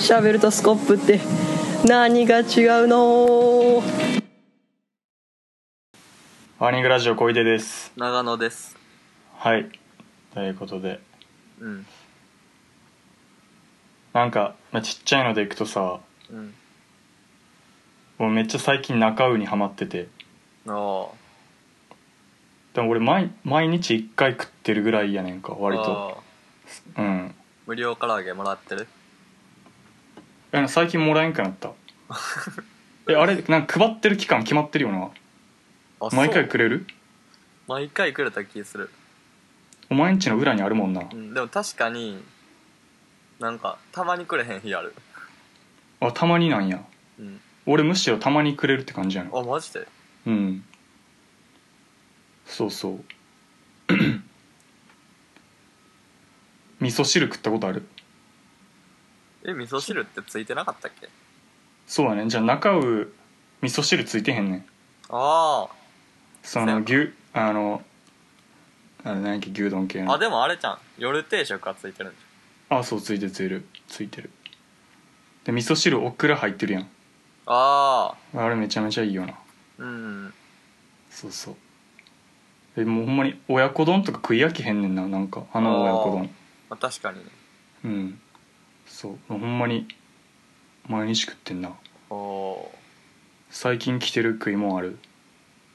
シャベルとスコップって。何が違うの？ワーニングラジオ小出です。長野です。はい。ということで。うん。なんか、まあ、ちっちゃいのでいくとさうん。もうめっちゃ最近中尾にハマってて。あでも俺毎毎日1回食ってるぐらいやねんかあ割と。ああ。うん。無料唐揚げもらってる？え最近もらえんくなった。えあれなんか配ってる期間決まってるよな。あ毎回くれる？毎回くれた気する。お前んちの裏にあるもんな。うんでも確かになんかたまにくれへん日ある。あたまになんや。うん。俺むしろたまにくれるって感じやなあマジで？うん。そうそう。味噌汁食ったことある？え味噌汁ってついてなかったっけ？そうだね。じゃあ中尾味噌汁ついてへんねん。あそその牛あのあれ何やっけ牛丼系の。ああでもあれじゃん夜定食はついてるんじあそうついてるついてる。ついてる。で味噌汁オクラ入ってるやん。ゃんああ。あれめちゃめちゃいいよな。うん。そうそう。でもうほんまに親子丼とか食い飽きへんねんななんか。あの親子丼。まあ、確かにね。うんそう。ほんまに毎日食ってんな。おお最近来てる食い物ある？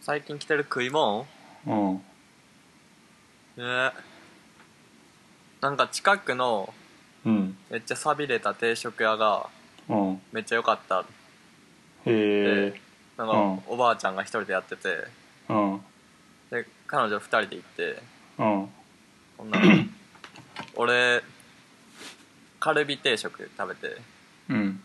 最近来てる食い物うん。ねなんか近くのうん。めっちゃ寂れた定食屋がうん。めっちゃ良かった。へえなんかうん。おばあちゃんが一人でやってて。うん。で彼女二人で行って。うん。ほんなら俺カルビ定食食べて。うん。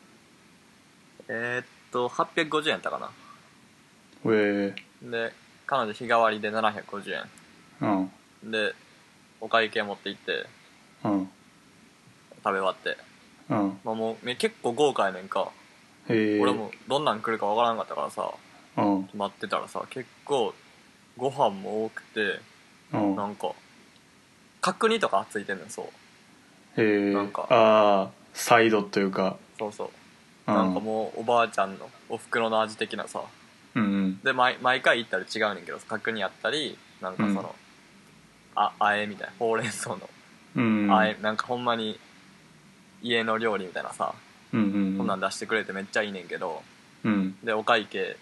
えー、っと850円やったかな。へえ。で彼女日替わりで750うん。円でお会計持って行って。うん。食べ終わって、うん。まあ、もうめ結構豪華やねんか、へえ。俺もどんなん来るかわからんかったからさ。うん。待ってたらさ結構ご飯も多くて。うん。なんか角煮とかついてんねんそうへえなんか。ああサイドというか。そうそう。うん。なんかもうおばあちゃんのおふくろの味的なさ。うんうん。で毎毎回行ったら違うねんけど角煮あったりなんかその、ああえみたいなほうれん草の、うんあえなんかほんまに家の料理みたいなさ、うんうんこんなん出してくれてめっちゃいいねんけどうん。でお会計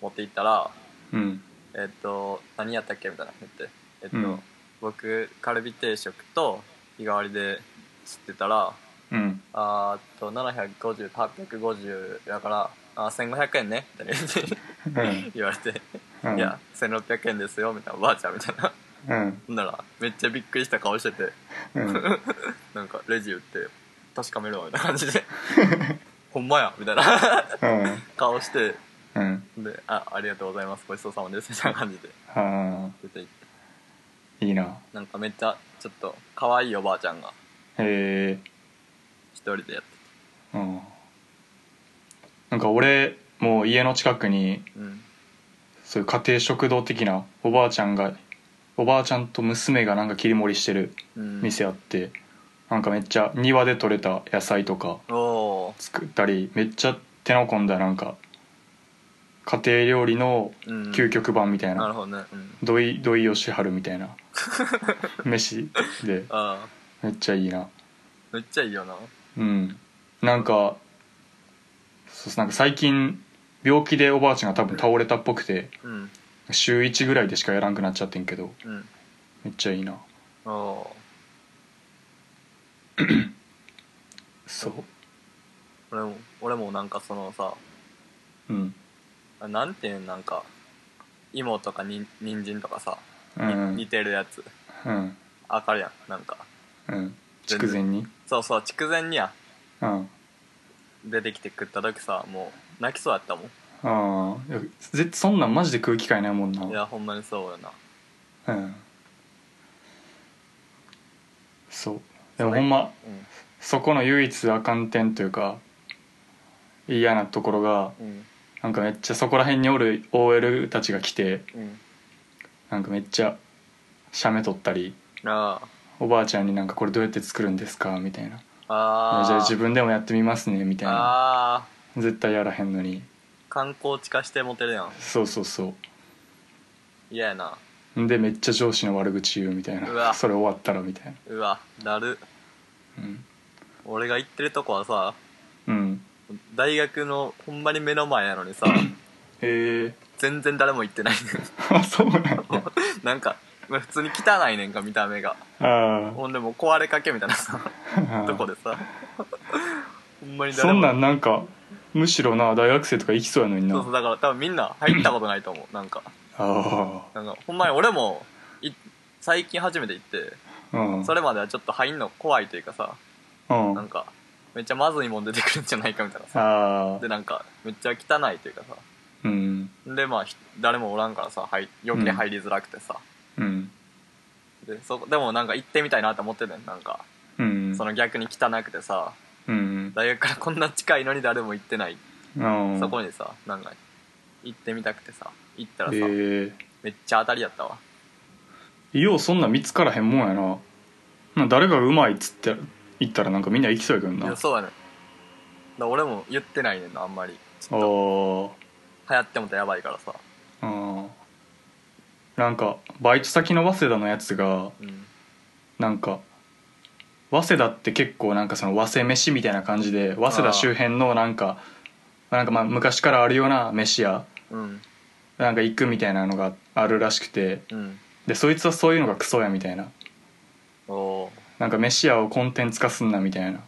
持って行ったらうん。えっと何やったっけみたいな言って。えっと、うん。僕カルビ定食と日替わりで知ってたらうん。あーっと750と850だからあ1500円ねってうん。言われて、うん。いや1600円ですよみたいなおばあちゃんみたいな。うん。ほんならめっちゃびっくりした顔しててうん。なんかレジ打って確かめるわみたいな感じで。ほんまやみたいな。うん。顔してうん。であありがとうございますごちそうさまですみたいな感じで。あ出て行って。あいいな。なんかめっちゃちょっと可愛いおばあちゃんがへえ。一人でやってうん。なんか俺もう家の近くにてうん。そういう家庭食堂的なおばあちゃんがおばあちゃんと娘がなんか切り盛りしてるうん。店あって、なんかめっちゃ庭で採れた野菜とか作ったりめっちゃ手の込んだなんか家庭料理の究極版みたいな、なるほどね。うん。土井土井善晴みたいな。飯で。ああ。めっちゃいいな。めっちゃいいよな。うん。なんかそうなんか最近病気でおばあちゃんが多分倒れたっぽくてうん。週1ぐらいでしかやらんくなっちゃってんけどうん。めっちゃいいな。おおそう。俺も俺もなんかそのさうん。あなんていうんなんか芋とかに人参とかさ、にうん。似てるやつ。うん。あかるやんなんか。うん。筑前にそうそう筑前にや。うん。出てきて食った時さもう泣きそうやったもん。ああいやぜそんなんマジで食う機会ないもんな。いやほんまにそうよな。うん。そう。でもほんまうん。そこの唯一あかん点というか嫌なところがうんなんかめっちゃそこら辺におる OL たちが来てうん。なんかめっちゃ写メ撮ったりああ。おばあちゃんになんかこれどうやって作るんですかみたいな。ああ。じゃあ自分でもやってみますねみたいな。絶対やらへんのに。観光地化してモテるやん。そうそうそ嫌やな。うんでめっちゃ上司の悪口言うみたいうなわ。それ終わったらみたいうわだる。なうん、俺が行ってるとこはさうん、大学のほんまに目の前やのにさ へえ。全然誰も行ってない。ねあそうなん なんかまあ普通に汚いねんか見た目が。あほんでもう壊れかけみたいなさ あとこでさ。ほんまに誰も。そんなんなんかむしろな大学生とか行きそうやのにな。そうそうだから多分みんな入ったことないと思うなんか。あなんかほんまに俺もい最近初めて行ってあうん。それまではちょっと入んの怖いというかさうん。なんかめっちゃまずいもん出てくるんじゃないかみたいなさ。でなんかめっちゃ汚いというかさ。うん。でまあひ誰もおらんからさ入余計入りづらくてさ、うん。でそこでもなんか行ってみたいなって思っててんなんか、うん。その逆に汚くてさ。うん。大学からこんな近いのに誰も行ってない、うんそこにさなんか行ってみたくてさ行ったらさ、へえめっちゃ当たりやったわ。ようそんなん見つからへんもんやな。な誰かがうまいっつって言ったらなんかみんな行きそうやけどいなやそうやねん。だ俺も言ってないねんなあんまり。ちあょっー。と流行ってもたらやばいからさ。あーなんかバイト先の早稲田のやつがうん。なんか早稲田って結構なんかその早稲飯みたいな感じで早稲田周辺のなんかなんかまあ昔からあるような飯屋うん。なんか行くみたいなのがあるらしくてうん。でそいつはそういうのがクソやみたいな。おおなんか飯屋をコンテンツ化すんなみたいな。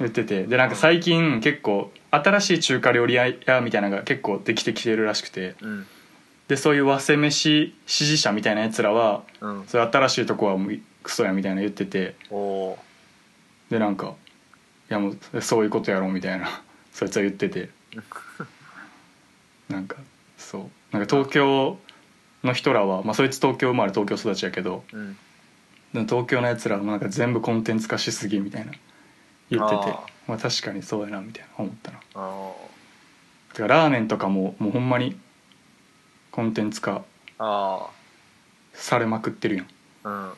言ってて。でなんか最近結構新しい中華料理屋みたいなのが結構できてきてるらしくて。うん。でそういう早稲飯支持者みたいなやつらはうん。そういう新しいとこはもうクソやみたいな言ってて。でなんかいやもうそういうことやろうみたいな。そいつは言ってて。なんかそう。なんか東京の人らは、まあ、そいつ東京生まれ東京育ちやけどうん東京のやつらはなんか全部コンテンツ化しすぎみたいな。言ってて。まあ確かにそうやなみたいな思ったな。あー。てかラーメンとかももうほんまにコンテンツ化あされまくってるやん。ーうん。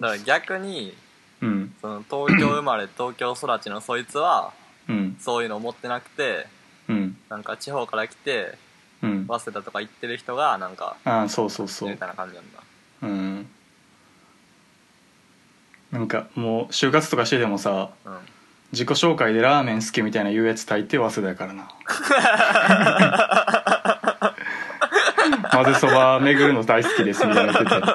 だから逆にうん。その東京生まれ 東京育ちのそいつはうん。そういうの思ってなくてうん。なんか地方から来てうん。早稲田とか行ってる人がなんかああそうそうそう。みたいな感じなんだ。うんなんかもう就活とかしててもさうん。自己紹介でラーメン好きみたいな言うやつ大抵早稲田やからな。混ぜそば巡るの大好きですみたいな言ってて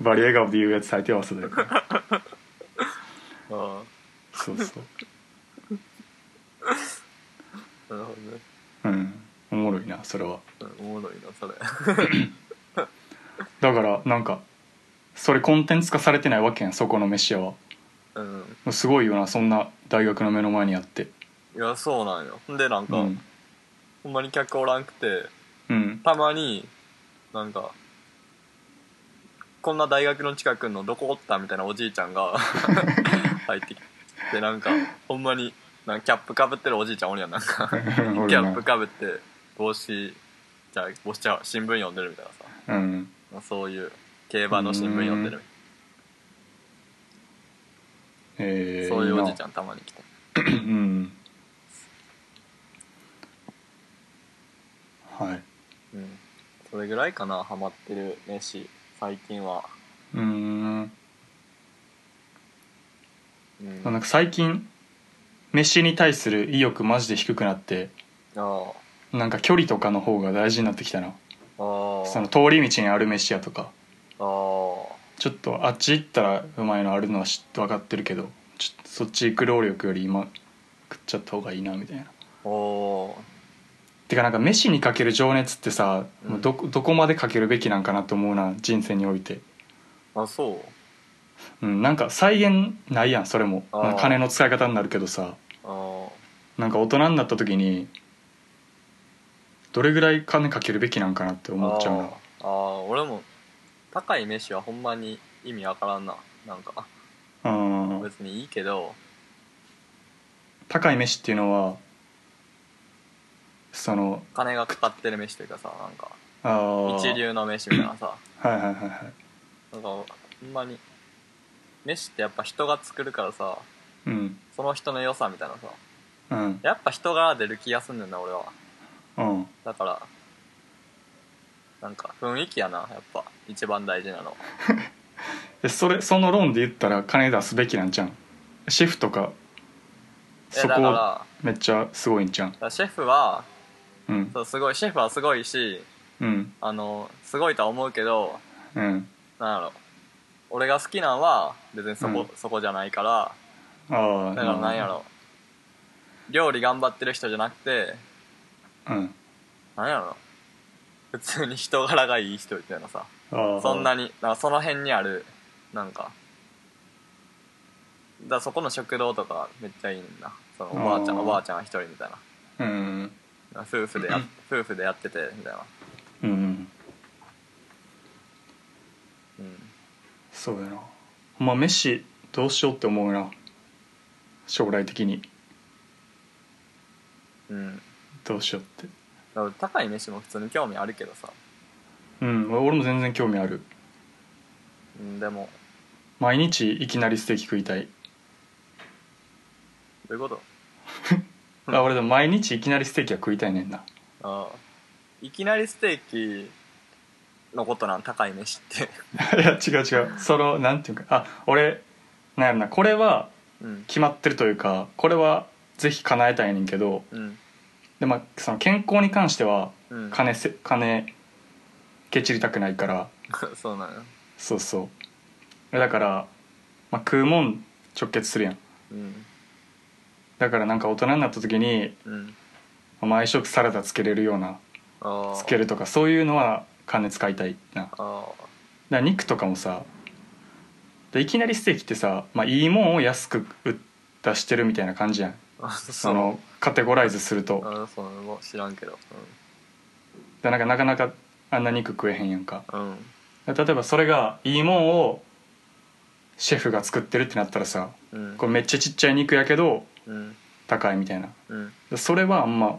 バリ笑顔で言うやつ大抵早稲田やから。うんそうそう。なるほどね。うん。おもろいなそれは。うんおもろいなそれ。だからなんかそれコンテンツ化されてないわけやんそこの飯屋は。うん。すごいよなそんな大学の目の前にあって。いやそうなんよ。でなんか、うん。ほんまに客おらんくてうん。たまになんかこんな大学の近くのどこおったみたいなおじいちゃんが 入ってきてなんかほんまになんかキャップかぶってるおじいちゃんおるやんなんか。キャップかぶって帽子じゃあ帽子ちゃう新聞読んでるみたいなさ。うん。まあそういう競馬の新聞読んでる。えー、そういうおじちゃんたまに来て。んうん。はい。うん。それぐらいかなハマってる飯最近は。うーん。うん。なんか最近飯に対する意欲マジで低くなってあなんか距離とかの方が大事になってきたな。ああ。その通り道にある飯屋とか。あちょっとあっち行ったらうまいのあるのは知って分かってるけどちょっとそっち行く労力より今食っちゃった方がいいなみたいな。あおてかなんか飯にかける情熱ってさ、うん。どこどこまでかけるべきなんかなと思うな人生において、あそう。うん、なんか再現ないやんそれも。金の使い方になるけどさ。あなんか大人になった時にどれぐらい金かけるべきなんかなってあ思っちゃうなああ俺も高い飯はほんまに意味わからんな。なんかうん。別にいいけど。高い飯っていうのはその金がかかってる飯というかさなんかあー。一流の飯みたいなさ。はいはいはいはい。なんかほんまに飯ってやっぱ人が作るからさうん。その人の良さみたいなさ。うん。やっぱ人柄出る気がすんねんな俺は。うん。だからなんか雰囲気やなやっぱ。一番大事なの。えそれその論で言ったら金出すべきなんじゃんシェフとかそこらめっちゃすごいんじゃんシェフはうん。そうすごいシェフはすごいしうん。あのすごいとは思うけどうん。なんやろ。俺が好きなんは別にそこ,、うん。そこじゃないからああだからなんやろ。料理頑張ってる人じゃなくてうん。なんやろ普通に人柄がいい人みたいなさ。ああそんなになんかその辺にあるなんか。だからそこの食堂とかめっちゃいいんだそのおばあちゃんおばあちゃんが一人みたいな。うん。夫婦でや 夫婦でやっててみたいな。うん。うん。そうやな。ほんま飯どうしようって思うな。将来的に。うん。どうしようって高い飯も普通に興味あるけどさ、うん俺も全然興味ある。うん、でも。毎日いきなりステーキ食いたい。どういうこと？あ俺でも毎日いきなりステーキは食いたいねんな。ああ。いきなりステーキのことなん？高い飯って。いや違う違う。そのなんていうか。あ俺なんやろな。これはうん。決まってるというかこれはぜひ叶えたいねんけどうんでまあその健康に関してはうん。金せ金けちりたくないから。そうなそうそう。だから、まあ、食うもん直結するやん。うん。だからなんか大人になった時にうん。まあ毎食サラダつけれるようなああつけるとかそういうのは金使いたいな。だかあら肉とかもさでいきなりステーキってさ、まあ、いいもんを安く売出してるみたいな感じやんあのカテゴライズすると。あそうなの知らんけど。でなんかなかなかあんな肉食えへんやんか。うん。うん例えばそれがいいもんをシェフが作ってるってなったらさうん。これめっちゃちっちゃい肉やけどうん。高いみたいな。うん。でそれはあんま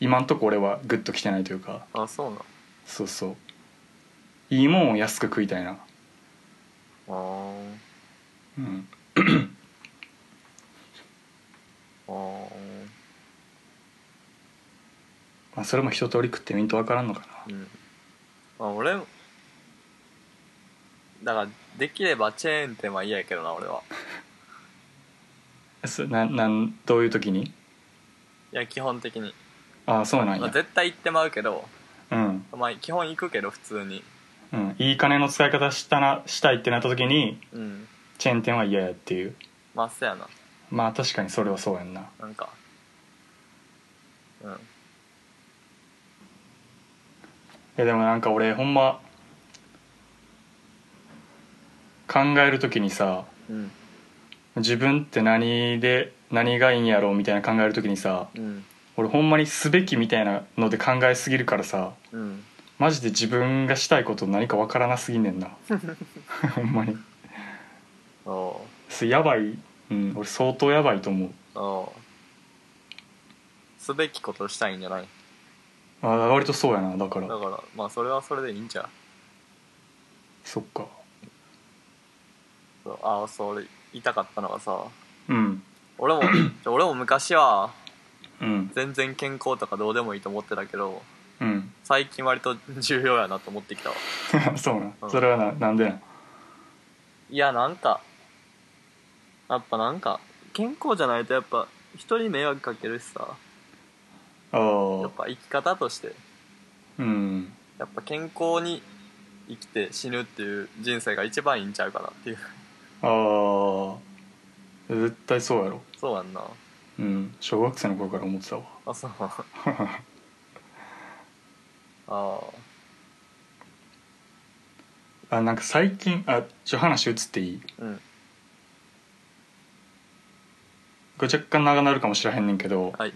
今んとこ俺はグッときてないというか。あそうなのそうそう。いいもんを安く食いたいな。あー。うんまあそれも一通り食ってみんと分からんのかうん。まあ俺もだからできればチェーン店は嫌やけどな俺は。な そななんどういう時に？いや基本的に、ああそうなんまあ、や絶対行ってまうけどうん、まあ基本行くけど普通に。うん、いい金の使い方したなしたいってなった時にうん。チェーン店は嫌やっていう。まあそうやなまあ確かにそれはそうやんな。なんか。うん。えでもなんか俺ほんま考える時にさうん。自分って何で何がいいんやろうみたいな考える時にさうん。俺ほんまにすべきみたいなので考えすぎるからさうん。マジで自分がしたいこと何かわからなすぎんねんな。ほんまに。おそれやばいうん。俺相当やばいと思う。うおうすべきことしたいんじゃない？あ割とそうやなだから。だからまあそれはそれでいいんちゃう？そっか。そうああそれ言いたかったのがさ。うん。俺も 俺も昔はうん。全然健康とかどうでもいいと思ってたけどうん。最近割と重要やなと思ってきたわ。そうな。んうんそれはななんでなん？いやなんかやっぱなんか健康じゃないとやっぱ人に迷惑かけるしさ。ああやっぱ生き方として。うん。やっぱ健康に生きて死ぬっていう人生が一番いいんちゃうかなっていう。ああ絶対そうやろ。そうやんな。うん。小学生の頃から思ってたわ。あそう。ああなんか最近あちょ話移っていい？あうんこれ若干長なるかもしれへんねんけどはい。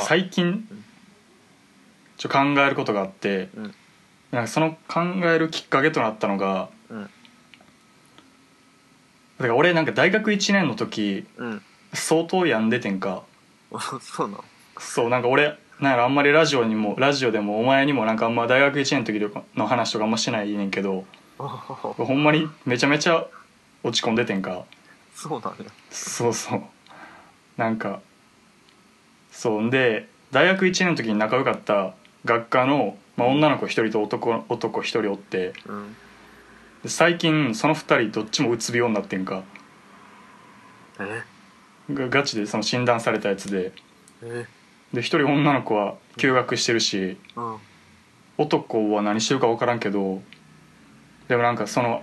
最近ちょ考えることがあってうん。なんかその考えるきっかけとなったのがうん。だから俺なんか大学1年の時うん。相当病んでてんか。そうなの？そうなんか俺なんやろあんまりラジオにもラジオでもお前にもなんかあんま大学1年の時とかの話とかあんましてないねんけどほんまにめちゃめちゃ落ち込んでてんか。そうなんや。そうそうなんかそうんで大学1年の時に仲良かった学科の、まあ、女の子1人と男男1人おってうん。で最近その2人どっちもうつ病になってんか。え？がガチでその診断されたやつで。え？で1人女の子は休学してるしうん。男は何してるか分からんけどでもなんかその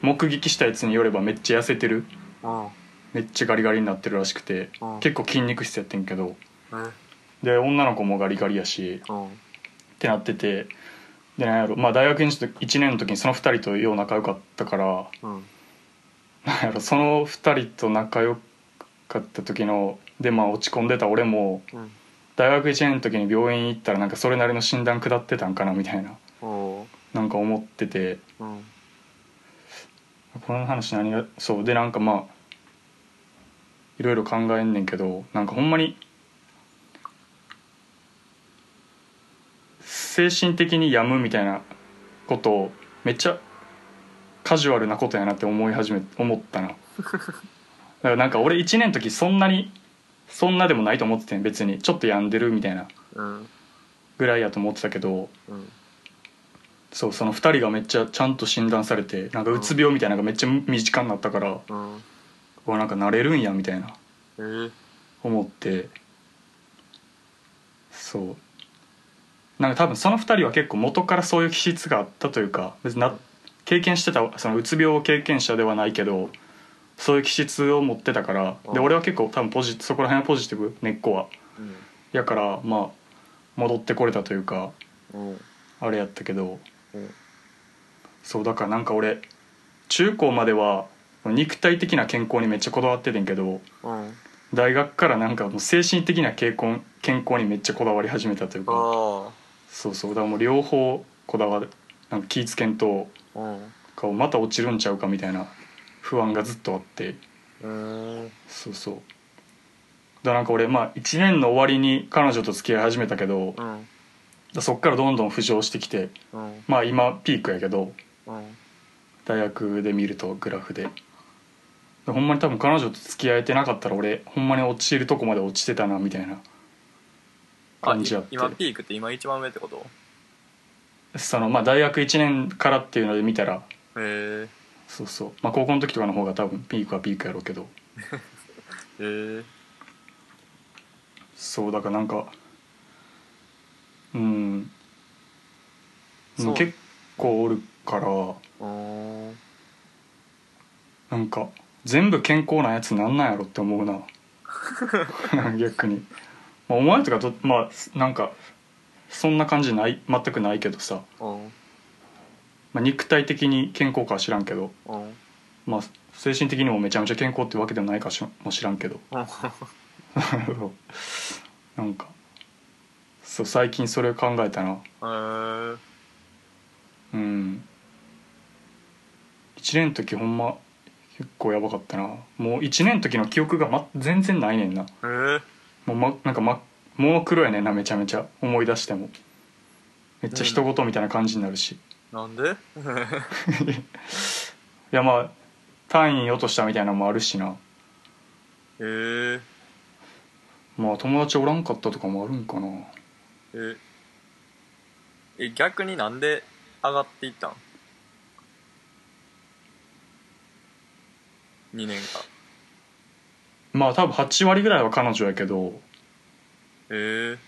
目撃したやつによればめっちゃ痩せてる。うんめっちゃガリガリになってるらしくてうん。結構筋肉質やってんけど。え？で女の子もガリガリやしうん。ってなっててでなんやろまあ大学1年の時にその2人とよう仲良かったからうん。なんやろその2人と仲良かった時のでまあ落ち込んでた俺もうん。大学1年の時に病院行ったらなんかそれなりの診断下ってたんかなみたいなおう。なんか思ってて。うん。この話何がそうでなんかまあいろいろ考えんねんけどなんかほんまに精神的に病むみたいなことをめっちゃカジュアルなことやなって思い始め思ったな。だからなんか俺1年の時そんなにそんなでもないと思っててん別に。ちょっと病んでるみたいな。うんぐらいやと思ってたけどうん。そうその2人がめっちゃちゃんと診断されてなんかうつ病みたいなのがめっちゃ身近になったからうん。うわなんかなれるんやみたいな。え。ー思って。そう。なんか多分その2人は結構元からそういう気質があったというか別にな経験してたそのうつ病経験者ではないけどそういう気質を持ってたからでうん。俺は結構多分ポジそこら辺はポジティブ根っこは。うん。やからまあ戻ってこれたというかうん。あれやったけど。うん。そうだからなんか俺中高までは肉体的な健康にめっちゃこだわっててんけどうん。大学からなんかもう精神的な健康健康にめっちゃこだわり始めたというかあそうそうだからもう両方こだわるなんか気ぃつけんとあうん顔また落ちるんちゃうかみたいな不安がずっとあってうん。そうそう。だからなんか俺まあ1年の終わりに彼女と付き合い始めたけどうんそっからどんどん浮上してきてうん。まあ今ピークやけどうん。大学で見るとグラフででほんまに多分彼女と付き合えてなかったら俺ほんまに落ちるとこまで落ちてたなみたいなあ感じやって。今ピークって今一番上ってこと？そのまあ大学1年からっていうので見たらへえそうそう。まあ高校の時とかの方が多分ピークはピークやろうけど。へえそうだからなんかうん。結構おるからうん。なんか全部健康なやつなんなんやろって思うな。逆に、まあ、お前とかとまあなんかそんな感じない全くないけどさ、うん。まあ、肉体的に健康かは知らんけど。うん。まあ精神的にもめちゃめちゃ健康ってわけでもないかしも知らんけど。うん。なんかそう最近それを考えたな。へえうん。1年の時ほんま結構やばかったな。もう1年の時の記憶が、ま、全然ないねんな。へえ。もう、ま、なんか、ま、モノクロやねんなめちゃめちゃ。思い出しても。めっちゃ人事みたいな感じになるし、なんで？いやまあ単位落としたみたいなのもあるしな。へえ。まあ友達おらんかったとかもあるんかな。ええ逆になんで上がっていったん？2年間。まあ多分8割ぐらいは彼女やけど。へえ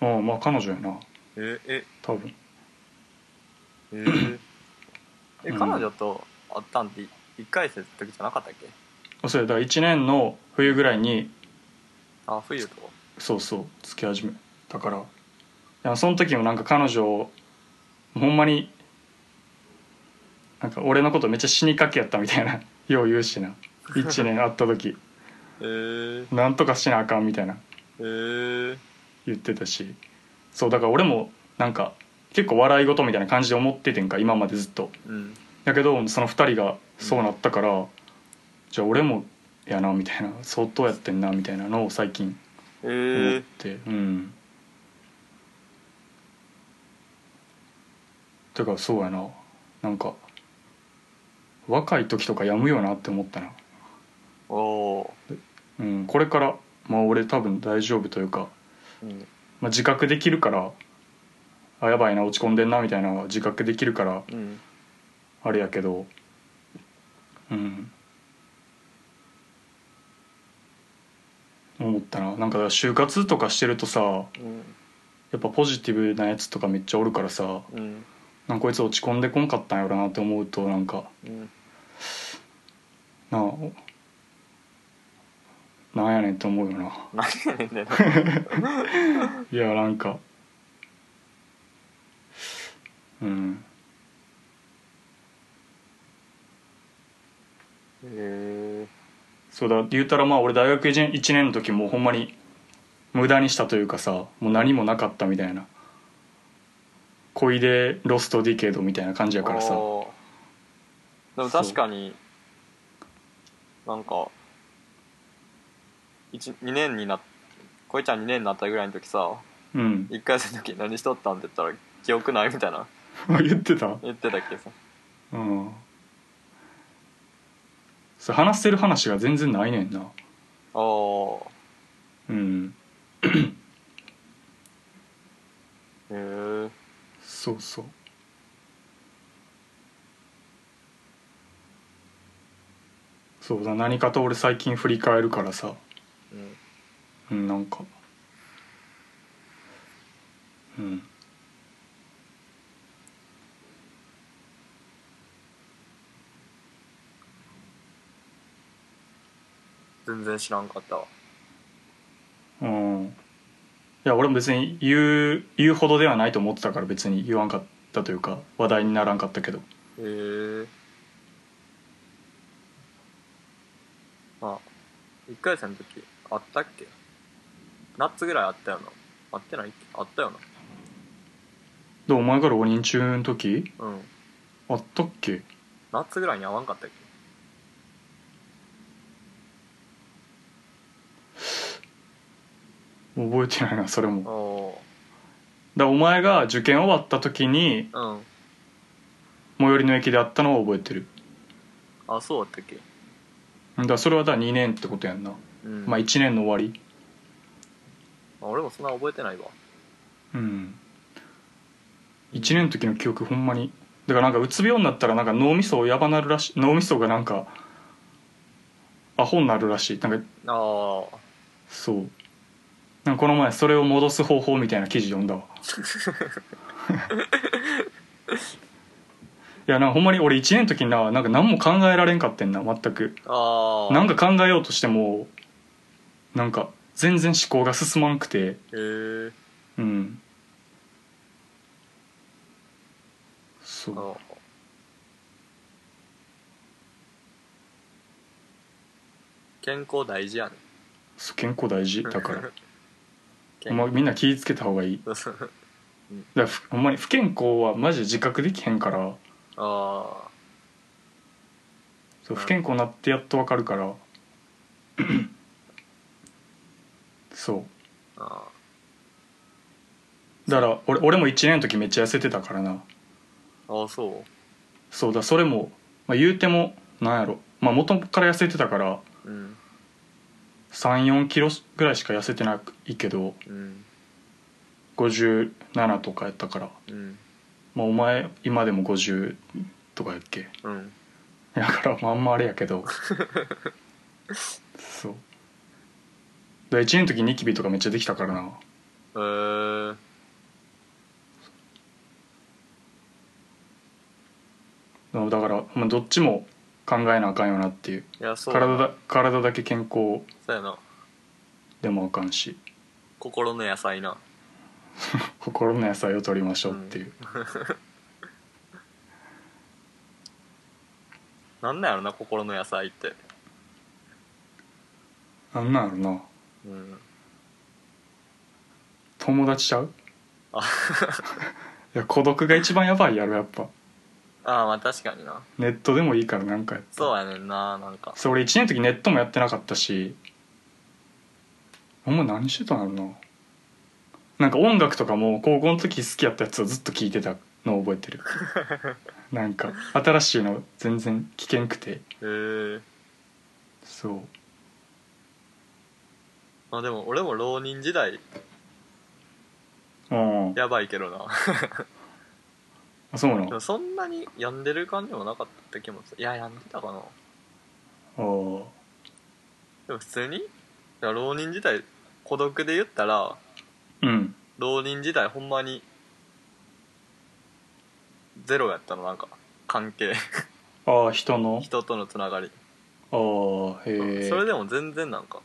うんまあ彼女やな。ええ。多分。えー、えうん。彼女と会ったんって1回生の時じゃなかったっけ？それだから1年の冬ぐらいにあ冬と。そうそう付き始めたから。いやその時もなんか彼女ほんまになんか俺のことめっちゃ死にかけやったみたいな よう言うしな。1年会った時。えー、なんとかしなあかんみたいな。えー、言ってたし。そうだから俺もなんか結構笑い事みたいな感じで思っててんか今までずっと。うん。だけどその2人がそうなったから、じゃあ俺もやなみたいな。相当やってんなみたいなのを最近え思っー、て、うん。てかそうやな。なんか若い時とかやむよなって思ったな。おおうん、これからまあ俺多分大丈夫というか、ーうん。まあ、自覚できるからあやばいな落ち込んでんなみたいな自覚できるからうん。あれやけどうん。思ったな。なんか就活とかしてるとさうん。やっぱポジティブなやつとかめっちゃおるからさうん。なんかこいつ落ち込んでこんかったんやろなって思うとなんかうんなあなんやねんって思うよな。何やねんねんいやなんか。うん。へえそうだ言うたらまあ俺大学1年の時もうほんまに無駄にしたというかさもう何もなかったみたいな。恋でロストディケードみたいな感じやからさ。でも確かになんか2年になっこいちゃん2年になったぐらいの時さうん。1回生の時何しとったんって言ったら記憶ないみたいな。言ってた？言ってたっけさ。うん。それ話せる話が全然ないねんな。ああうん。へえそうそうそうだ何かと俺最近振り返るからさ。うん。うんなんか。うん。全然知らんかったわ。うん。いや俺も別に言う言うほどではないと思ってたから別に言わんかったというか話題にならんかったけど。へえあ1回生の時あったっけ？夏ぐらいあったよな。あってない？っけあったよでお前が浪人中の時？なうん。あったっけ？夏ぐらいに会わんかったっけ？覚えてないなそれも。だかおらお前が受験終わった時にーうん。最寄りの駅で会ったのは覚えてる。あそうだったっけ？だからそれはだから2年ってことやんな、うん。まあ1年の終わり。あ俺もそんな覚えてないわ。うん。1年の時の記憶ほんまに。だからなんかうつ病になったらなんか脳みそやばなるらしい。脳みそがなんかアホになるらしい。なんかああそう。なんかこの前それを戻す方法みたいな記事読んだわ。い やなんかほんまに俺1年の時にななんか何も考えられんかってんな全く。ああなんか考えようとしてもなんか全然思考が進まんくて。へえうん。そう。あ健康大事やね。そう健康大事。だから。健ほんまみんな気ぃつけた方がいい。だからふほんまに不健康はマジで自覚できへんからああそう不健康になってやっとわかるから。そう。あだから俺俺も1年の時めっちゃ痩せてたからな。ああそそうだそれも、まあ、言うてもなんやろ。まあ元から痩せてたからううん。3 4キロぐらいしか痩せてないけどうん。57とかやったから、うんまあ、お前今でも50とかやっけ？うん。だからまああんまあれやけど。そう。だ1年の時ニキビとかめっちゃできたからな。へえだから、まあ、どっちも考えなあかんよなっていう。いやそう。体だ体だけ健康そうやな。でもあかんし。心の野菜な 心の野菜を取りましょうっていう、なんなんやろな心の野菜って。なんなんやろな。うん。友達ちゃう？あ。いや孤独が一番やばいやろやっぱ。ああまあ確かにな。ネットでもいいからなんかやそうやねんななんか。そう俺1年の時ネットもやってなかったし。お前何してたんやろななんか音楽とかも高校の時好きやったやつをずっと聴いてたのを覚えてる。なんか新しいの全然聴けんくて。へえそう。まあでも俺も浪人時代。うんやばいけどな。あそうなの？そんなに病んでる感じもなかった気もする。いや病んでたかな。おーでも普通に？浪人時代孤独で言ったらうん。浪人時代ほんまにゼロやったの？なんか関係。ああ人の？人とのつながり、ああへえそれでも全然なんか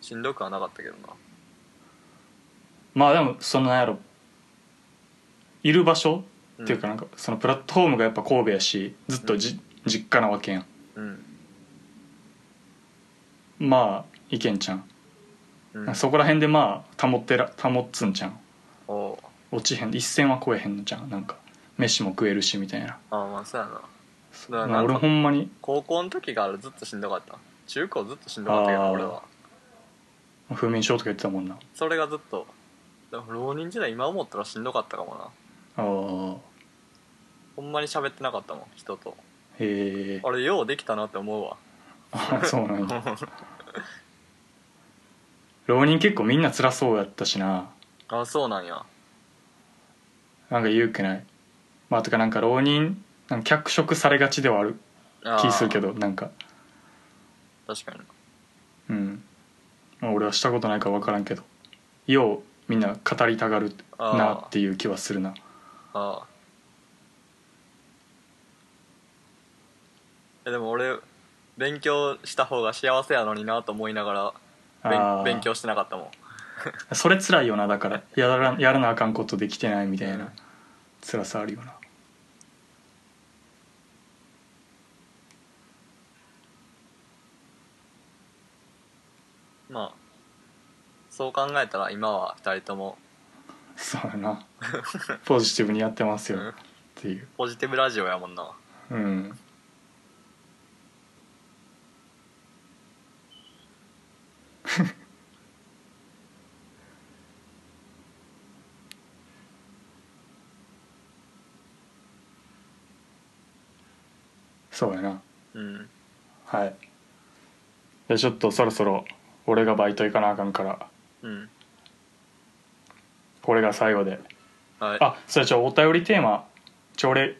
しんどくはなかったけどな。まあでもそのなんやろいる場所？うんっていうかなんかそのプラットフォームがやっぱ神戸やしずっとじ、実家なわけやん。うん。まあいけんちゃん、うん。そこら辺でまあ保ってら保っつんちゃん落ちへん。一線は超えへんのちゃんなんか飯も食えるしみたいな。ああまあそうやな。俺ほんまに。高校の時からずっとしんどかった？中高ずっとしんどかったけど俺は。不眠症とか言ってたもんな。それがずっと。でも浪人時代今思ったらしんどかったかもな。ああほんまに喋ってなかったもん人と。へえあれようできたなって思うわ。あそうなんや 浪人結構みんな辛そうやったしな。あそうなんや。なんか言うっけない。まあとかなんか浪人なんか脚色されがちではある。気するけどなんか。確かに。うん、まあ、俺はしたことないから分からんけど。ようみんな語りたがるなっていう気はするな。ああえでも俺勉強した方が幸せやのになと思いながらあー。勉勉強してなかったもん。それ辛いよなだから。やらやらなあかんことできてないみたいな辛さあるよな。まあそう考えたら今は2人とも。そうやな。ポジティブにやってますよ。うん。っていう。ポジティブラジオやもんな。うんそうやな。うん。はい。じゃあちょっとそろそろ俺がバイト行かなあかんから。うん。これが最後で。はい。あそれじゃあお便りテーマちょ俺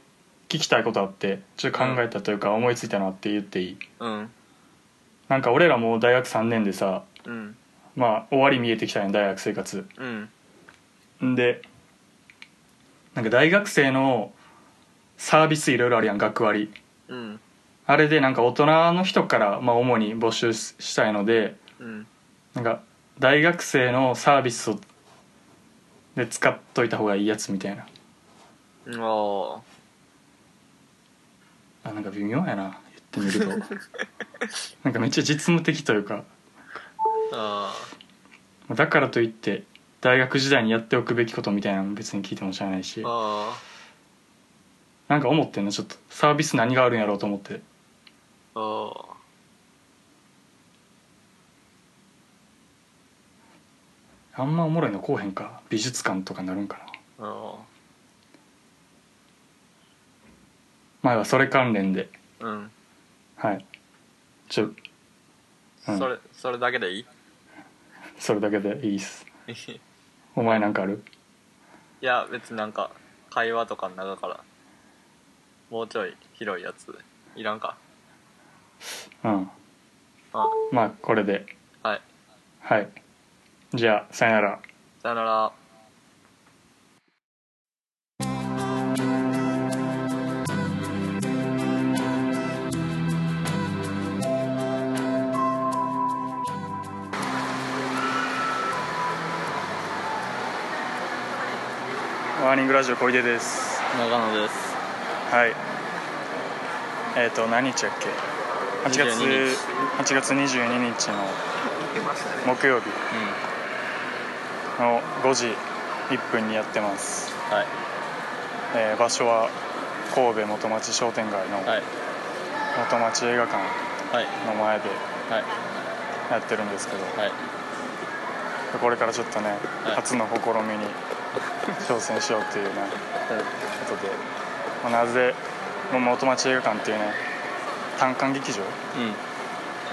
聞きたいことあってちょっと考えたというか思いついたのあって言っていい？うん。なんか俺らもう大学3年でさうん。まあ終わり見えてきたんや大学生活。うんん。でなんか大学生のサービスいろいろあるやん学割うん。あれでなんか大人の人からまあ主に募集したいのでうん。なんか大学生のサービスをで使っといた方がいいやつみたいな。うんあ。あなんか微妙やな。言ってみると。なんかめっちゃ実務的というか。ああ。だからといって大学時代にやっておくべきことみたいなの別に聞いても知らないし。あなんか思ってんの？ちょっとサービス何があるんやろうと思って。ああああんまおもろいのこうへんか。美術館とかになるんかな。あ前はそれ関連で。あうん。はい。ちょうん。それそれだけでいい？それだけでいいっす。お前なんかある？いや別になんか会話とかの中からもうちょい広いやつ。いらんか？うん。あ。まあこれで。はい。はい。じゃあさよなら。さよなら。ワーニングラジオ小出です。長野ですはい。えっ、と何日やっけ？8月22日。8月22日の木曜日。うの5時1分にやってます、んはい。えー場所は神戸元町商店街のはい。元町映画館はい。の前ではい。やってるんですけど。はい。これからちょっとね、はい。初の試みに挑戦しようっていうねことで、まあなぜもう元町映画館っていうね単館劇場うん。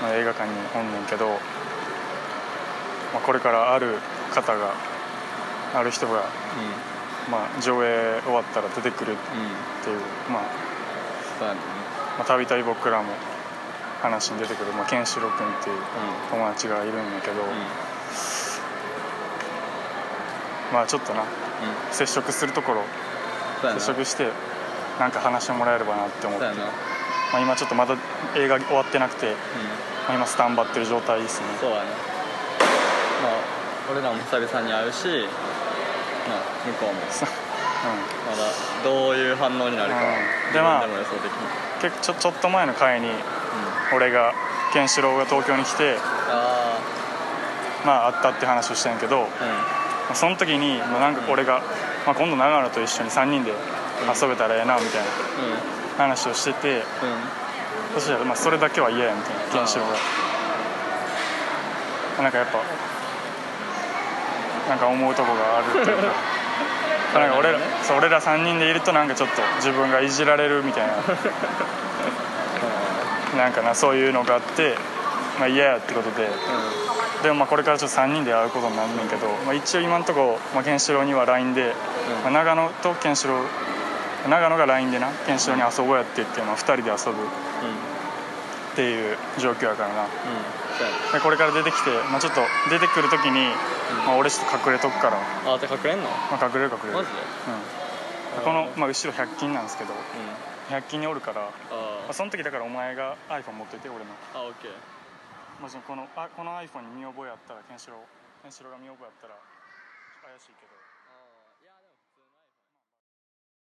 まあ、映画館におんねんけど、まあ、これからある方がある人が、まあ、上映終わったら出てくるっていうまあまあたびたび僕らも話に出てくる、まあ、ケンシロウ君っていう友達がいるんだけど、まあちょっとなうん。接触するところ接触してなんか話してもらえればなって思って、まあ、今ちょっとまだ映画終わってなくて、まあ、今スタンバってる状態ですね。そうやねまあ俺らも久々に会うしまあ向こうも。そ うまだどういう反応になるかうん。でまあ結構ちょちょっと前の回にうん。俺がケンシロウが東京に来てあまあ会ったって話をしたんやけど、まああその時に、まあ、なんか俺が、まあ、今度長野と一緒に3人で遊べたらええなみたいなうんうん話をしてて、うん。そしたら、まあ、それだけは嫌やみたいなケンシロウが。なんかやっぱなんか思うとこがあるっていうか。なんか俺らそう俺ら3人でいるとなんかちょっと自分がいじられるみたいな。なんかなそういうのがあって、まあ、嫌やってことで。でもまあこれからちょっと3人で会うことになるねんけど、まあ、一応今のところ、まあ、ケンシロウには LINE で、まあ、長野とケンシロウ長野が LINE でなケンシロウに遊ぼうやって言って、まあ、2人で遊ぶっていう状況やからな。でこれから出てきて、まあ、ちょっと出てくる時に、まあ、俺ちょっと隠れとくから、あじゃあ隠れんの？まあ、隠れる隠れる。マジで？うん、この、まあ、後ろ100均なんですけどうん。100均におるから、まああ、その時だからお前が iPhone 持ってて俺の。ああオッケー。もしこのあこの iPhone に見覚えあったらケンシロウケンシロウが見覚えあったら怪しいけど